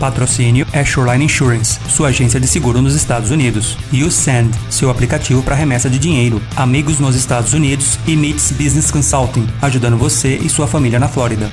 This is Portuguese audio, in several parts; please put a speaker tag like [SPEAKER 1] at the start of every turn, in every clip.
[SPEAKER 1] Patrocínio é Shoreline Insurance, sua agência de seguro nos Estados Unidos. E o Send, seu aplicativo para remessa de dinheiro. Amigos nos Estados Unidos e Meets Business Consulting, ajudando você e sua família na Flórida.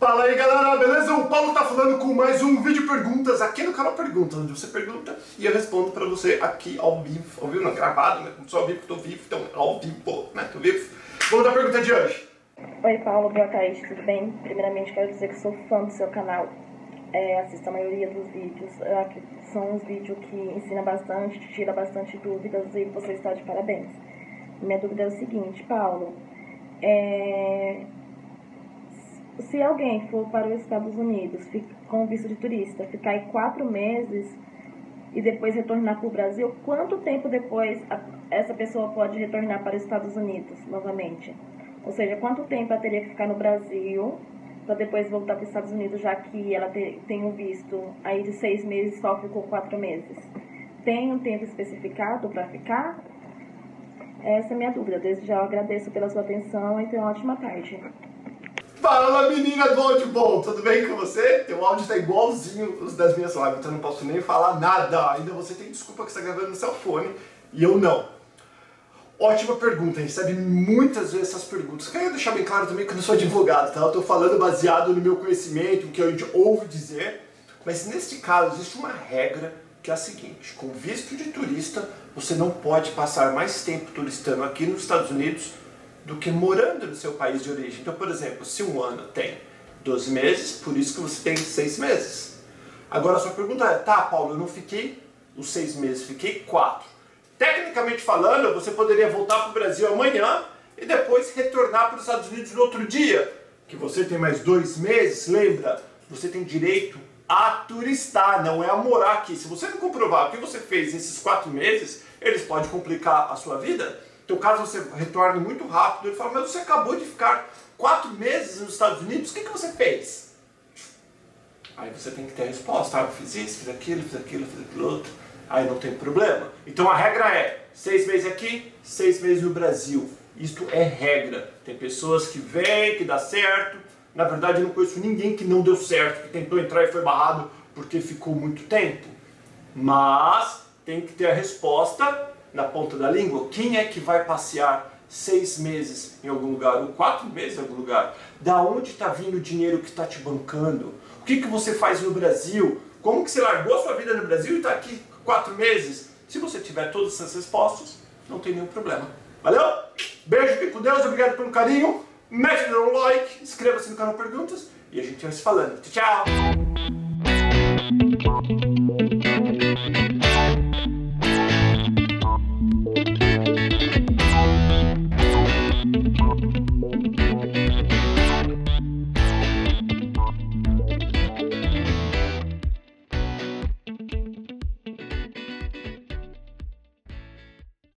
[SPEAKER 2] Fala aí galera, beleza? O Paulo tá falando com mais um vídeo perguntas aqui no canal Perguntas, onde você pergunta e eu respondo pra você aqui ao vivo, ao vivo não, gravado, né? Não sou ao vivo, tô vivo, então ao vivo, né? Tô vivo. Vamos a pergunta de hoje.
[SPEAKER 3] Oi Paulo, boa tarde, tudo bem? Primeiramente quero dizer que sou fã do seu canal. É, assisto a maioria dos vídeos. São uns vídeos que ensina bastante, tira bastante dúvidas e você está de parabéns. Minha dúvida é o seguinte, Paulo. É, se alguém for para os Estados Unidos com visto de turista, ficar aí quatro meses e depois retornar para o Brasil, quanto tempo depois a- essa pessoa pode retornar para os Estados Unidos novamente? Ou seja, quanto tempo ela teria que ficar no Brasil para depois voltar para os Estados Unidos, já que ela te- tem um visto aí de seis meses, só ficou quatro meses? Tem um tempo especificado para ficar? Essa é a minha dúvida. Desde já eu agradeço pela sua atenção e tenha uma ótima tarde.
[SPEAKER 2] Fala menina do áudio bom, tudo bem com você? Teu áudio tá igualzinho os das minhas lives, então não posso nem falar nada. Ainda você tem desculpa que você tá gravando no seu fone e eu não. Ótima pergunta, recebe muitas vezes essas perguntas. Quero deixar bem claro também que eu não sou advogado, tá? Eu tô falando baseado no meu conhecimento, o que a gente ouve dizer. Mas neste caso existe uma regra que é a seguinte: com visto de turista, você não pode passar mais tempo turistando aqui nos Estados Unidos do que morando no seu país de origem. Então, por exemplo, se um ano tem 12 meses, por isso que você tem 6 meses. Agora a sua pergunta é, tá, Paulo, eu não fiquei os 6 meses, fiquei 4. Tecnicamente falando, você poderia voltar para o Brasil amanhã e depois retornar para os Estados Unidos no outro dia. Que você tem mais dois meses, lembra? Você tem direito a turistar, não é a morar aqui. Se você não comprovar o que você fez nesses quatro meses, eles podem complicar a sua vida. Então, caso você retorne muito rápido, ele fala, mas você acabou de ficar quatro meses nos Estados Unidos, o que, que você fez? Aí você tem que ter a resposta, ah, eu fiz isso, fiz aquilo, fiz aquilo, fiz aquilo outro. Aí não tem problema. Então a regra é seis meses aqui, seis meses no Brasil. Isto é regra. Tem pessoas que vêm, que dá certo. Na verdade, eu não conheço ninguém que não deu certo, que tentou entrar e foi barrado porque ficou muito tempo. Mas tem que ter a resposta na ponta da língua. Quem é que vai passear seis meses em algum lugar ou quatro meses em algum lugar? Da onde está vindo o dinheiro que está te bancando? O que, que você faz no Brasil? Como que você largou sua vida no Brasil e está aqui quatro meses? Se você tiver todas essas respostas, não tem nenhum problema. Valeu? Beijo, fique com Deus, obrigado pelo carinho. Mete no like, inscreva-se no canal Perguntas e a gente vai se falando. Tchau, tchau!